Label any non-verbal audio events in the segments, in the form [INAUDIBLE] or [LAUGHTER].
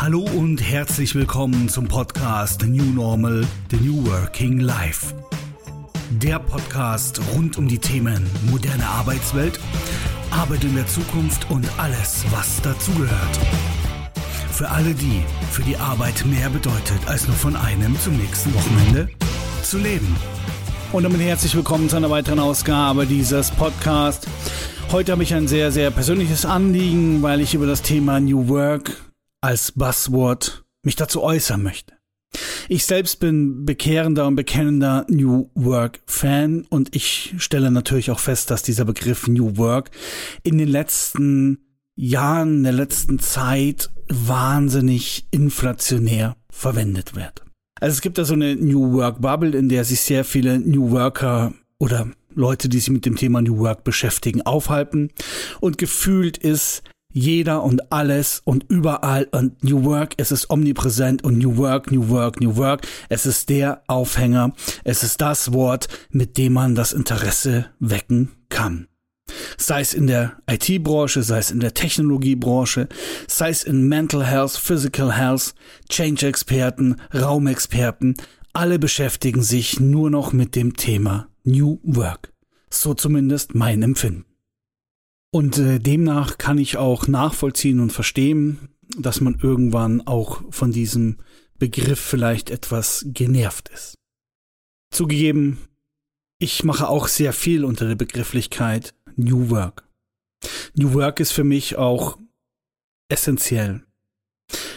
Hallo und herzlich willkommen zum Podcast The New Normal, The New Working Life. Der Podcast rund um die Themen moderne Arbeitswelt, Arbeit in der Zukunft und alles, was dazugehört. Für alle die, für die Arbeit mehr bedeutet, als nur von einem zum nächsten Wochenende zu leben. Und damit herzlich willkommen zu einer weiteren Ausgabe dieses Podcasts. Heute habe ich ein sehr, sehr persönliches Anliegen, weil ich über das Thema New Work als Buzzword mich dazu äußern möchte. Ich selbst bin bekehrender und bekennender New Work Fan und ich stelle natürlich auch fest, dass dieser Begriff New Work in den letzten Jahren, in der letzten Zeit wahnsinnig inflationär verwendet wird. Also es gibt da so eine New Work Bubble, in der sich sehr viele New Worker oder Leute, die sich mit dem Thema New Work beschäftigen, aufhalten. Und gefühlt ist jeder und alles und überall und New Work, es ist omnipräsent und New Work, New Work, New Work, es ist der Aufhänger, es ist das Wort, mit dem man das Interesse wecken kann. Sei es in der IT-Branche, sei es in der Technologiebranche, sei es in Mental Health, Physical Health, Change-Experten, Raumexperten, alle beschäftigen sich nur noch mit dem Thema New Work. So zumindest mein Empfinden. Und äh, demnach kann ich auch nachvollziehen und verstehen, dass man irgendwann auch von diesem Begriff vielleicht etwas genervt ist. Zugegeben, ich mache auch sehr viel unter der Begrifflichkeit New Work. New Work ist für mich auch essentiell.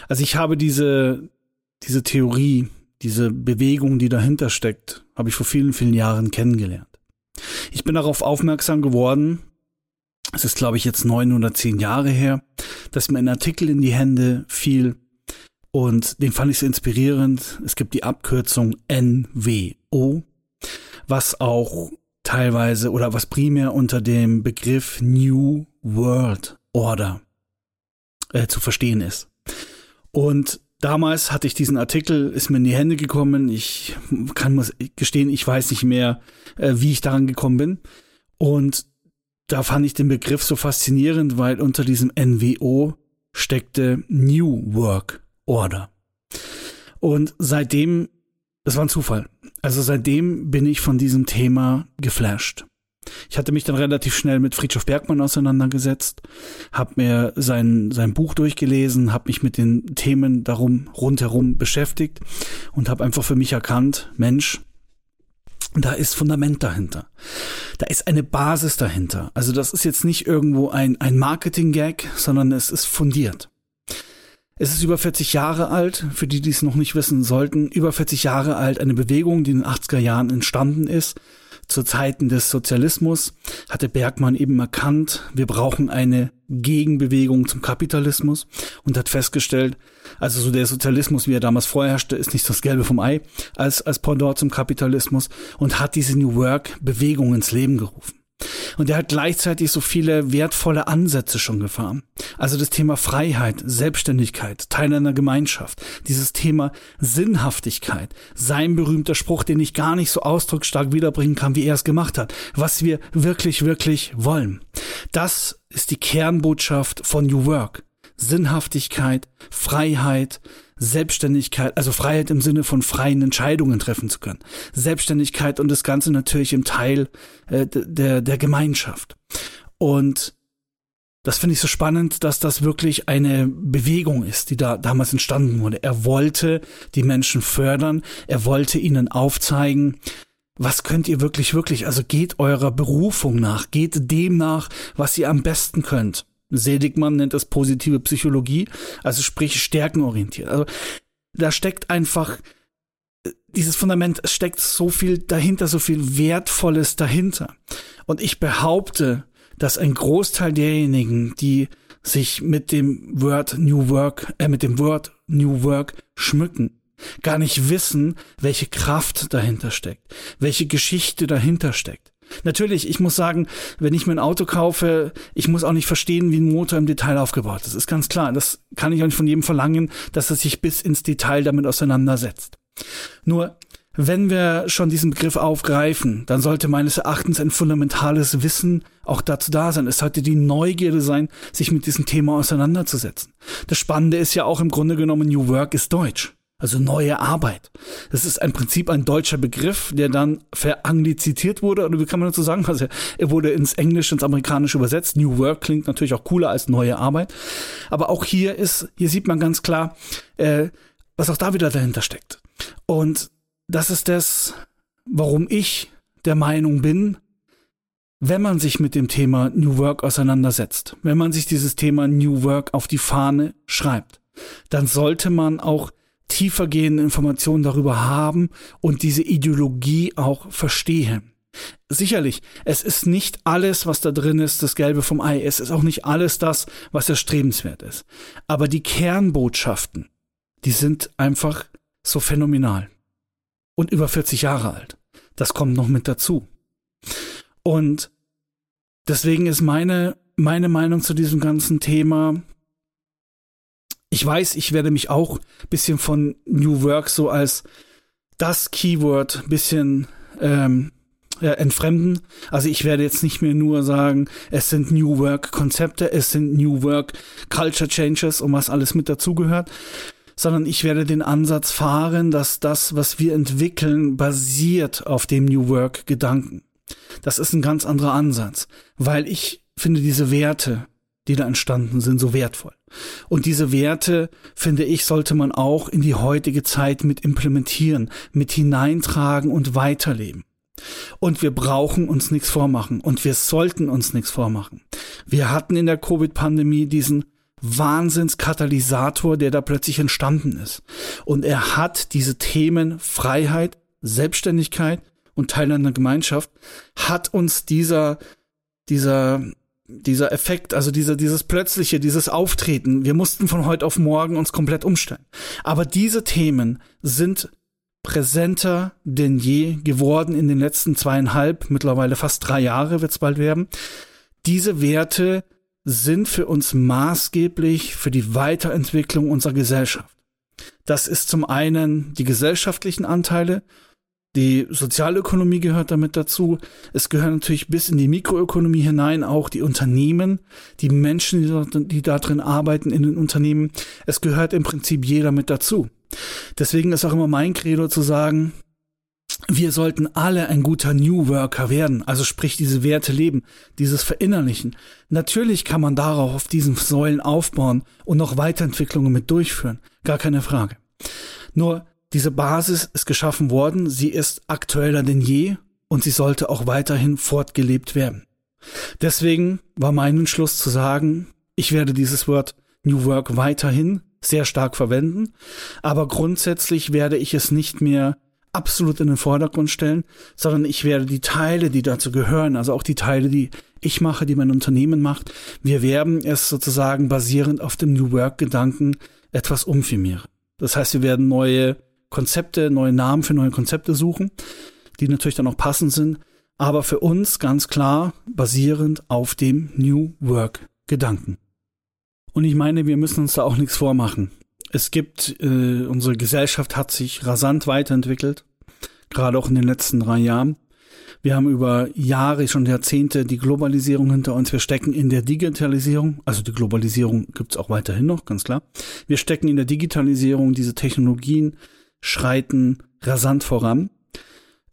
Also ich habe diese, diese Theorie, diese Bewegung, die dahinter steckt, habe ich vor vielen, vielen Jahren kennengelernt. Ich bin darauf aufmerksam geworden, es ist, glaube ich, jetzt neun oder zehn Jahre her, dass mir ein Artikel in die Hände fiel und den fand ich so inspirierend. Es gibt die Abkürzung NWO, was auch teilweise oder was primär unter dem Begriff New World Order äh, zu verstehen ist. Und damals hatte ich diesen Artikel, ist mir in die Hände gekommen. Ich kann muss gestehen, ich weiß nicht mehr, äh, wie ich daran gekommen bin. Und da fand ich den Begriff so faszinierend, weil unter diesem NWO steckte New Work Order. Und seitdem, das war ein Zufall, also seitdem bin ich von diesem Thema geflasht. Ich hatte mich dann relativ schnell mit Friedhof Bergmann auseinandergesetzt, habe mir sein, sein Buch durchgelesen, habe mich mit den Themen darum rundherum beschäftigt und habe einfach für mich erkannt, Mensch, da ist Fundament dahinter. Da ist eine Basis dahinter. Also das ist jetzt nicht irgendwo ein, ein Marketing-Gag, sondern es ist fundiert. Es ist über 40 Jahre alt, für die, die es noch nicht wissen sollten, über 40 Jahre alt, eine Bewegung, die in den 80er Jahren entstanden ist. Zu Zeiten des Sozialismus hatte Bergmann eben erkannt, wir brauchen eine Gegenbewegung zum Kapitalismus und hat festgestellt, also so der Sozialismus, wie er damals vorherrschte, ist nicht das Gelbe vom Ei als, als Pendant zum Kapitalismus und hat diese New Work Bewegung ins Leben gerufen. Und er hat gleichzeitig so viele wertvolle Ansätze schon gefahren. Also das Thema Freiheit, Selbstständigkeit, Teil einer Gemeinschaft, dieses Thema Sinnhaftigkeit, sein berühmter Spruch, den ich gar nicht so ausdrucksstark wiederbringen kann, wie er es gemacht hat, was wir wirklich, wirklich wollen. Das ist die Kernbotschaft von New Work. Sinnhaftigkeit, Freiheit, Selbstständigkeit, also Freiheit im Sinne von freien Entscheidungen treffen zu können. Selbstständigkeit und das Ganze natürlich im Teil äh, der, der Gemeinschaft. Und das finde ich so spannend, dass das wirklich eine Bewegung ist, die da damals entstanden wurde. Er wollte die Menschen fördern, er wollte ihnen aufzeigen, was könnt ihr wirklich, wirklich, also geht eurer Berufung nach, geht dem nach, was ihr am besten könnt. Seligmann nennt das positive Psychologie, also sprich stärkenorientiert. Also da steckt einfach dieses Fundament, es steckt so viel dahinter, so viel Wertvolles dahinter. Und ich behaupte, dass ein Großteil derjenigen, die sich mit dem Word New Work, äh, mit dem Word New Work schmücken, gar nicht wissen, welche Kraft dahinter steckt, welche Geschichte dahinter steckt. Natürlich, ich muss sagen, wenn ich mir ein Auto kaufe, ich muss auch nicht verstehen, wie ein Motor im Detail aufgebaut ist. Das ist ganz klar. Das kann ich auch nicht von jedem verlangen, dass er sich bis ins Detail damit auseinandersetzt. Nur wenn wir schon diesen Begriff aufgreifen, dann sollte meines Erachtens ein fundamentales Wissen auch dazu da sein. Es sollte die Neugierde sein, sich mit diesem Thema auseinanderzusetzen. Das Spannende ist ja auch im Grunde genommen, New Work ist Deutsch. Also neue Arbeit. Das ist im Prinzip ein deutscher Begriff, der dann veranglizitiert wurde, oder wie kann man dazu sagen? Also er wurde ins Englische, ins Amerikanische übersetzt. New Work klingt natürlich auch cooler als neue Arbeit. Aber auch hier ist, hier sieht man ganz klar, äh, was auch da wieder dahinter steckt. Und das ist das, warum ich der Meinung bin, wenn man sich mit dem Thema New Work auseinandersetzt, wenn man sich dieses Thema New Work auf die Fahne schreibt, dann sollte man auch tiefergehende Informationen darüber haben und diese Ideologie auch verstehen. Sicherlich, es ist nicht alles, was da drin ist, das Gelbe vom Ei. Es ist auch nicht alles das, was erstrebenswert ist. Aber die Kernbotschaften, die sind einfach so phänomenal und über 40 Jahre alt. Das kommt noch mit dazu. Und deswegen ist meine, meine Meinung zu diesem ganzen Thema, ich weiß, ich werde mich auch bisschen von New Work so als das Keyword bisschen ähm, ja, entfremden. Also ich werde jetzt nicht mehr nur sagen, es sind New Work Konzepte, es sind New Work Culture Changes und was alles mit dazugehört, sondern ich werde den Ansatz fahren, dass das, was wir entwickeln, basiert auf dem New Work Gedanken. Das ist ein ganz anderer Ansatz, weil ich finde diese Werte, die da entstanden sind, so wertvoll. Und diese Werte, finde ich, sollte man auch in die heutige Zeit mit implementieren, mit hineintragen und weiterleben. Und wir brauchen uns nichts vormachen und wir sollten uns nichts vormachen. Wir hatten in der Covid-Pandemie diesen Wahnsinnskatalysator, der da plötzlich entstanden ist. Und er hat diese Themen Freiheit, Selbstständigkeit und Teil einer Gemeinschaft, hat uns dieser, dieser, dieser Effekt, also dieser, dieses plötzliche, dieses Auftreten, wir mussten von heute auf morgen uns komplett umstellen. Aber diese Themen sind präsenter denn je geworden in den letzten zweieinhalb, mittlerweile fast drei Jahre wird es bald werden. Diese Werte sind für uns maßgeblich für die Weiterentwicklung unserer Gesellschaft. Das ist zum einen die gesellschaftlichen Anteile, die Sozialökonomie gehört damit dazu. Es gehört natürlich bis in die Mikroökonomie hinein auch die Unternehmen, die Menschen, die da, die da drin arbeiten in den Unternehmen. Es gehört im Prinzip jeder mit dazu. Deswegen ist auch immer mein Credo zu sagen, wir sollten alle ein guter New Worker werden, also sprich diese Werte leben, dieses Verinnerlichen. Natürlich kann man darauf auf diesen Säulen aufbauen und noch Weiterentwicklungen mit durchführen, gar keine Frage. Nur diese Basis ist geschaffen worden, sie ist aktueller denn je und sie sollte auch weiterhin fortgelebt werden. Deswegen war mein Entschluss zu sagen, ich werde dieses Wort New Work weiterhin sehr stark verwenden, aber grundsätzlich werde ich es nicht mehr absolut in den Vordergrund stellen, sondern ich werde die Teile, die dazu gehören, also auch die Teile, die ich mache, die mein Unternehmen macht, wir werden es sozusagen basierend auf dem New Work Gedanken etwas umfirmieren. Das heißt, wir werden neue Konzepte, neue Namen für neue Konzepte suchen, die natürlich dann auch passend sind, aber für uns ganz klar basierend auf dem New Work Gedanken. Und ich meine, wir müssen uns da auch nichts vormachen es gibt, äh, unsere Gesellschaft hat sich rasant weiterentwickelt, gerade auch in den letzten drei Jahren. Wir haben über Jahre, schon Jahrzehnte die Globalisierung hinter uns. Wir stecken in der Digitalisierung. Also die Globalisierung gibt's auch weiterhin noch, ganz klar. Wir stecken in der Digitalisierung. Diese Technologien schreiten rasant voran.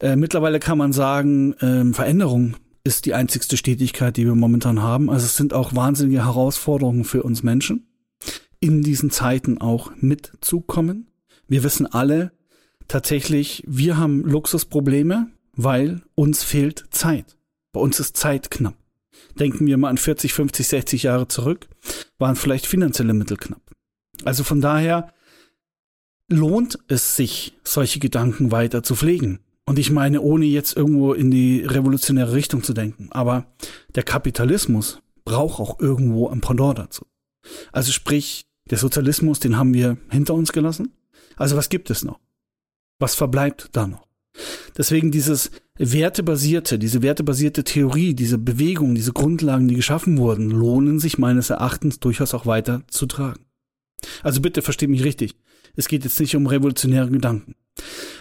Äh, mittlerweile kann man sagen, äh, Veränderung ist die einzigste Stetigkeit, die wir momentan haben. Also es sind auch wahnsinnige Herausforderungen für uns Menschen in diesen Zeiten auch mitzukommen. Wir wissen alle, tatsächlich, wir haben Luxusprobleme, weil uns fehlt Zeit. Bei uns ist Zeit knapp. Denken wir mal an 40, 50, 60 Jahre zurück, waren vielleicht finanzielle Mittel knapp. Also von daher lohnt es sich, solche Gedanken weiter zu pflegen. Und ich meine, ohne jetzt irgendwo in die revolutionäre Richtung zu denken. Aber der Kapitalismus braucht auch irgendwo ein Pendant dazu. Also sprich, der Sozialismus, den haben wir hinter uns gelassen. Also was gibt es noch? Was verbleibt da noch? Deswegen dieses wertebasierte, diese wertebasierte Theorie, diese Bewegung, diese Grundlagen, die geschaffen wurden, lohnen sich meines Erachtens durchaus auch weiter zu tragen. Also bitte versteht mich richtig. Es geht jetzt nicht um revolutionäre Gedanken.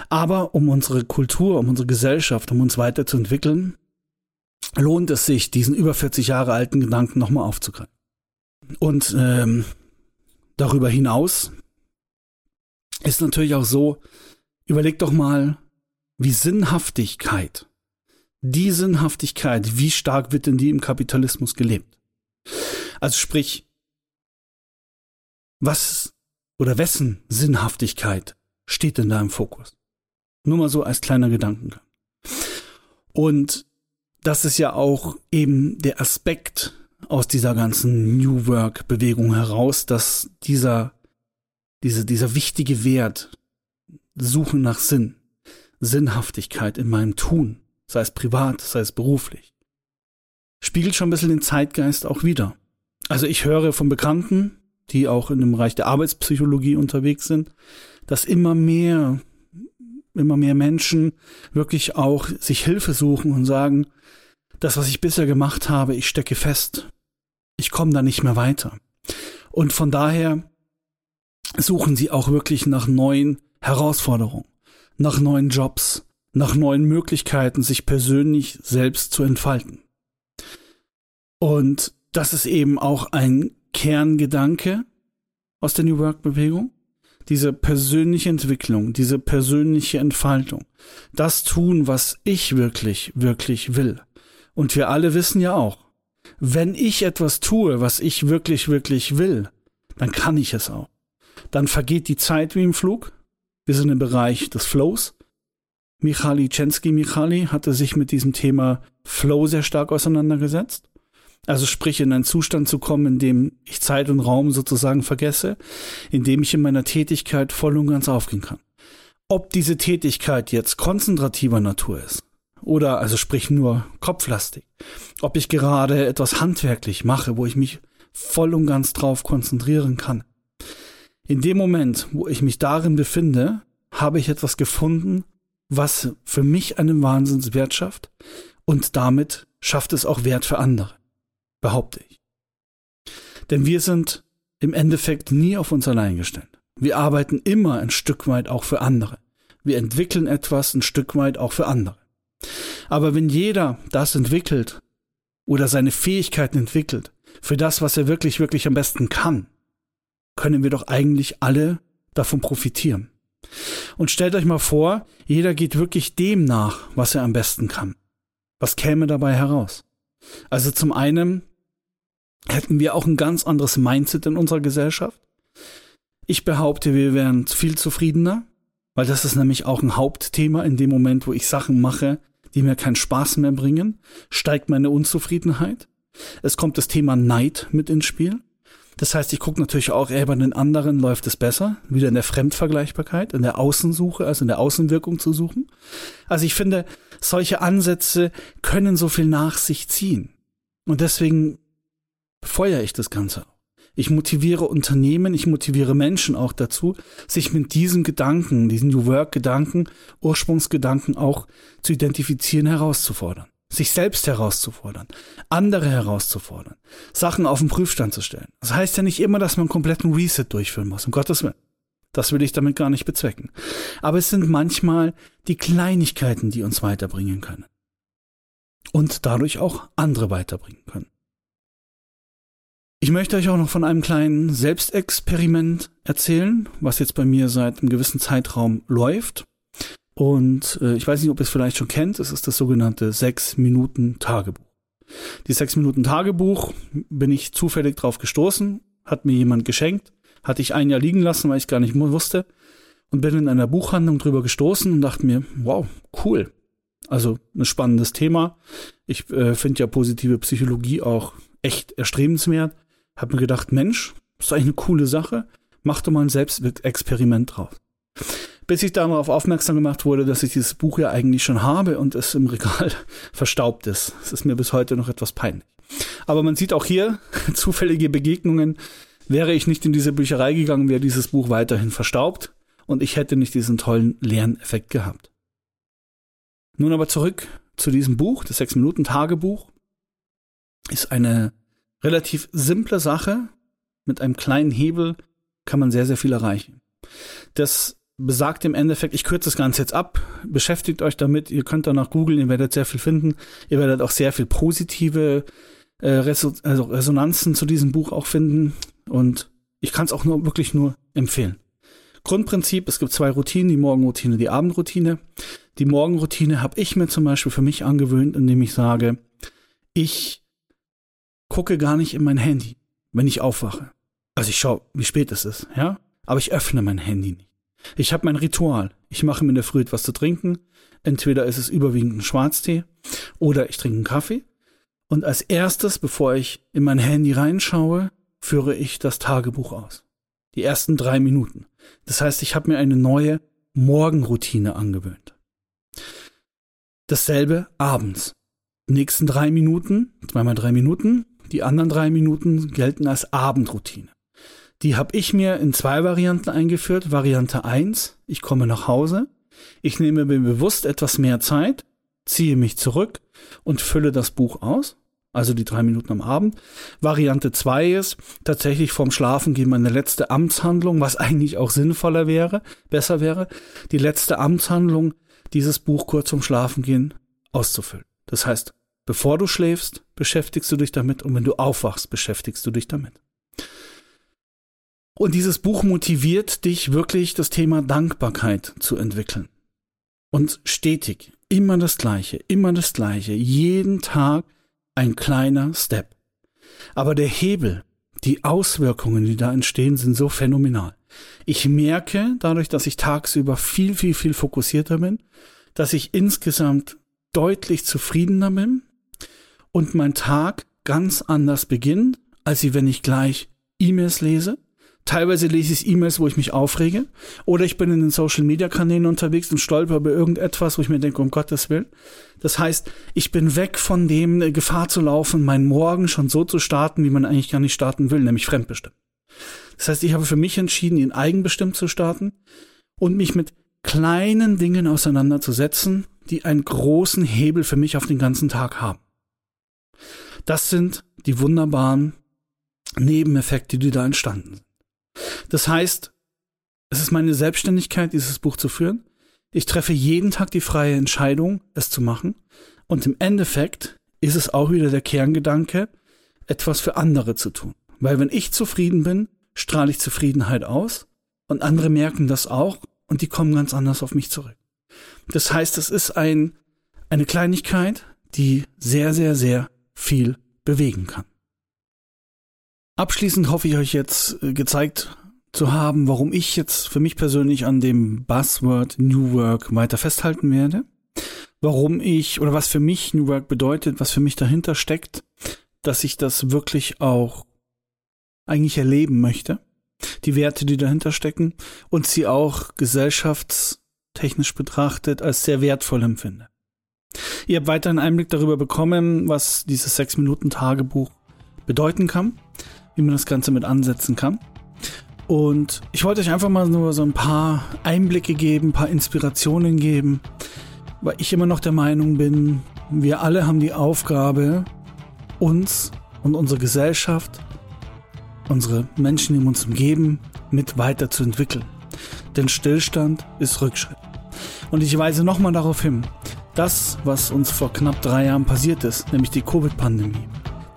Aber um unsere Kultur, um unsere Gesellschaft, um uns weiterzuentwickeln, lohnt es sich, diesen über 40 Jahre alten Gedanken nochmal aufzugreifen. Und ähm, darüber hinaus ist natürlich auch so, überleg doch mal, wie Sinnhaftigkeit, die Sinnhaftigkeit, wie stark wird denn die im Kapitalismus gelebt? Also sprich, was oder wessen Sinnhaftigkeit steht denn da im Fokus? Nur mal so als kleiner Gedankengang. Und das ist ja auch eben der Aspekt aus dieser ganzen New Work Bewegung heraus, dass dieser, diese, dieser wichtige Wert, Suchen nach Sinn, Sinnhaftigkeit in meinem Tun, sei es privat, sei es beruflich, spiegelt schon ein bisschen den Zeitgeist auch wieder. Also ich höre von Bekannten, die auch in dem Bereich der Arbeitspsychologie unterwegs sind, dass immer mehr, immer mehr Menschen wirklich auch sich Hilfe suchen und sagen, das, was ich bisher gemacht habe, ich stecke fest. Ich komme da nicht mehr weiter. Und von daher suchen sie auch wirklich nach neuen Herausforderungen, nach neuen Jobs, nach neuen Möglichkeiten, sich persönlich selbst zu entfalten. Und das ist eben auch ein Kerngedanke aus der New Work Bewegung. Diese persönliche Entwicklung, diese persönliche Entfaltung. Das tun, was ich wirklich, wirklich will. Und wir alle wissen ja auch, wenn ich etwas tue, was ich wirklich, wirklich will, dann kann ich es auch. Dann vergeht die Zeit wie im Flug. Wir sind im Bereich des Flows. Michali Chensky Michali hatte sich mit diesem Thema Flow sehr stark auseinandergesetzt. Also sprich in einen Zustand zu kommen, in dem ich Zeit und Raum sozusagen vergesse, in dem ich in meiner Tätigkeit voll und ganz aufgehen kann. Ob diese Tätigkeit jetzt konzentrativer Natur ist oder also sprich nur kopflastig, ob ich gerade etwas handwerklich mache, wo ich mich voll und ganz drauf konzentrieren kann. In dem Moment, wo ich mich darin befinde, habe ich etwas gefunden, was für mich einen Wahnsinnswert schafft und damit schafft es auch Wert für andere behaupte ich. Denn wir sind im Endeffekt nie auf uns allein gestellt. Wir arbeiten immer ein Stück weit auch für andere. Wir entwickeln etwas ein Stück weit auch für andere. Aber wenn jeder das entwickelt oder seine Fähigkeiten entwickelt, für das, was er wirklich, wirklich am besten kann, können wir doch eigentlich alle davon profitieren. Und stellt euch mal vor, jeder geht wirklich dem nach, was er am besten kann. Was käme dabei heraus? Also zum einen hätten wir auch ein ganz anderes Mindset in unserer Gesellschaft. Ich behaupte, wir wären viel zufriedener, weil das ist nämlich auch ein Hauptthema in dem Moment, wo ich Sachen mache, die mir keinen Spaß mehr bringen, steigt meine Unzufriedenheit. Es kommt das Thema Neid mit ins Spiel. Das heißt, ich gucke natürlich auch, ey, bei den anderen läuft es besser, wieder in der Fremdvergleichbarkeit, in der Außensuche, also in der Außenwirkung zu suchen. Also ich finde, solche Ansätze können so viel nach sich ziehen. Und deswegen befeuere ich das Ganze. Ich motiviere Unternehmen, ich motiviere Menschen auch dazu, sich mit diesen Gedanken, diesen New Work-Gedanken, Ursprungsgedanken auch zu identifizieren, herauszufordern. Sich selbst herauszufordern, andere herauszufordern, Sachen auf den Prüfstand zu stellen. Das heißt ja nicht immer, dass man einen kompletten Reset durchführen muss, um Gottes Willen. Das will ich damit gar nicht bezwecken. Aber es sind manchmal die Kleinigkeiten, die uns weiterbringen können. Und dadurch auch andere weiterbringen können. Ich möchte euch auch noch von einem kleinen Selbstexperiment erzählen, was jetzt bei mir seit einem gewissen Zeitraum läuft. Und äh, ich weiß nicht, ob ihr es vielleicht schon kennt. Es ist das sogenannte sechs Minuten Tagebuch. Die sechs Minuten Tagebuch bin ich zufällig drauf gestoßen, hat mir jemand geschenkt, hatte ich ein Jahr liegen lassen, weil ich gar nicht wusste und bin in einer Buchhandlung drüber gestoßen und dachte mir, wow, cool. Also ein spannendes Thema. Ich äh, finde ja positive Psychologie auch echt erstrebenswert hab mir gedacht, Mensch, ist eigentlich eine coole Sache, mach doch mal ein Selbstexperiment drauf. Bis ich darauf aufmerksam gemacht wurde, dass ich dieses Buch ja eigentlich schon habe und es im Regal [LAUGHS] verstaubt ist. Es ist mir bis heute noch etwas peinlich. Aber man sieht auch hier [LAUGHS] zufällige Begegnungen. Wäre ich nicht in diese Bücherei gegangen, wäre dieses Buch weiterhin verstaubt und ich hätte nicht diesen tollen Lerneffekt gehabt. Nun aber zurück zu diesem Buch, das Sechs-Minuten-Tagebuch. Ist eine relativ simple Sache. Mit einem kleinen Hebel kann man sehr, sehr viel erreichen. Das besagt im Endeffekt, ich kürze das Ganze jetzt ab, beschäftigt euch damit, ihr könnt danach googeln, ihr werdet sehr viel finden, ihr werdet auch sehr viel positive äh, Reso also Resonanzen zu diesem Buch auch finden und ich kann es auch nur wirklich nur empfehlen. Grundprinzip, es gibt zwei Routinen, die Morgenroutine, die Abendroutine. Die Morgenroutine habe ich mir zum Beispiel für mich angewöhnt, indem ich sage, ich gucke gar nicht in mein Handy, wenn ich aufwache. Also ich schaue, wie spät es ist, ja? Aber ich öffne mein Handy nicht. Ich habe mein Ritual. Ich mache mir in der Früh etwas zu trinken. Entweder ist es überwiegend ein Schwarztee oder ich trinke einen Kaffee. Und als erstes, bevor ich in mein Handy reinschaue, führe ich das Tagebuch aus. Die ersten drei Minuten. Das heißt, ich habe mir eine neue Morgenroutine angewöhnt. Dasselbe abends. Die nächsten drei Minuten, zweimal drei Minuten, die anderen drei Minuten gelten als Abendroutine. Die habe ich mir in zwei Varianten eingeführt. Variante eins: ich komme nach Hause, ich nehme mir bewusst etwas mehr Zeit, ziehe mich zurück und fülle das Buch aus, also die drei Minuten am Abend. Variante zwei ist tatsächlich vorm Schlafen gehen meine letzte Amtshandlung, was eigentlich auch sinnvoller wäre, besser wäre, die letzte Amtshandlung, dieses Buch kurz zum Schlafen gehen auszufüllen. Das heißt, bevor du schläfst, beschäftigst du dich damit und wenn du aufwachst, beschäftigst du dich damit. Und dieses Buch motiviert dich wirklich, das Thema Dankbarkeit zu entwickeln. Und stetig, immer das Gleiche, immer das Gleiche, jeden Tag ein kleiner Step. Aber der Hebel, die Auswirkungen, die da entstehen, sind so phänomenal. Ich merke dadurch, dass ich tagsüber viel, viel, viel fokussierter bin, dass ich insgesamt deutlich zufriedener bin und mein Tag ganz anders beginnt, als wenn ich gleich E-Mails lese, Teilweise lese ich E-Mails, wo ich mich aufrege. Oder ich bin in den Social Media Kanälen unterwegs und stolper über irgendetwas, wo ich mir denke, um Gottes Willen. Das heißt, ich bin weg von dem äh, Gefahr zu laufen, meinen Morgen schon so zu starten, wie man eigentlich gar nicht starten will, nämlich fremdbestimmt. Das heißt, ich habe für mich entschieden, ihn eigenbestimmt zu starten und mich mit kleinen Dingen auseinanderzusetzen, die einen großen Hebel für mich auf den ganzen Tag haben. Das sind die wunderbaren Nebeneffekte, die da entstanden sind. Das heißt, es ist meine Selbstständigkeit, dieses Buch zu führen. Ich treffe jeden Tag die freie Entscheidung, es zu machen. Und im Endeffekt ist es auch wieder der Kerngedanke, etwas für andere zu tun. Weil wenn ich zufrieden bin, strahle ich Zufriedenheit aus und andere merken das auch und die kommen ganz anders auf mich zurück. Das heißt, es ist ein, eine Kleinigkeit, die sehr, sehr, sehr viel bewegen kann. Abschließend hoffe ich euch jetzt äh, gezeigt zu haben, warum ich jetzt für mich persönlich an dem Buzzword New Work weiter festhalten werde. Warum ich oder was für mich New Work bedeutet, was für mich dahinter steckt, dass ich das wirklich auch eigentlich erleben möchte. Die Werte, die dahinter stecken und sie auch gesellschaftstechnisch betrachtet als sehr wertvoll empfinde. Ihr habt weiter einen Einblick darüber bekommen, was dieses sechs Minuten Tagebuch bedeuten kann wie man das Ganze mit ansetzen kann. Und ich wollte euch einfach mal nur so ein paar Einblicke geben, ein paar Inspirationen geben, weil ich immer noch der Meinung bin, wir alle haben die Aufgabe, uns und unsere Gesellschaft, unsere Menschen, die uns umgeben, mit weiterzuentwickeln. Denn Stillstand ist Rückschritt. Und ich weise nochmal darauf hin, das, was uns vor knapp drei Jahren passiert ist, nämlich die Covid-Pandemie,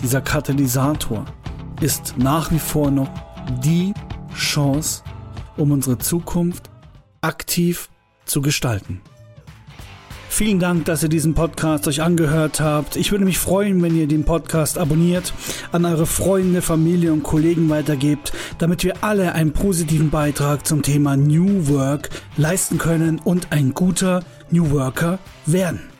dieser Katalysator, ist nach wie vor noch die Chance, um unsere Zukunft aktiv zu gestalten. Vielen Dank, dass ihr diesen Podcast euch angehört habt. Ich würde mich freuen, wenn ihr den Podcast abonniert, an eure Freunde, Familie und Kollegen weitergebt, damit wir alle einen positiven Beitrag zum Thema New Work leisten können und ein guter New Worker werden.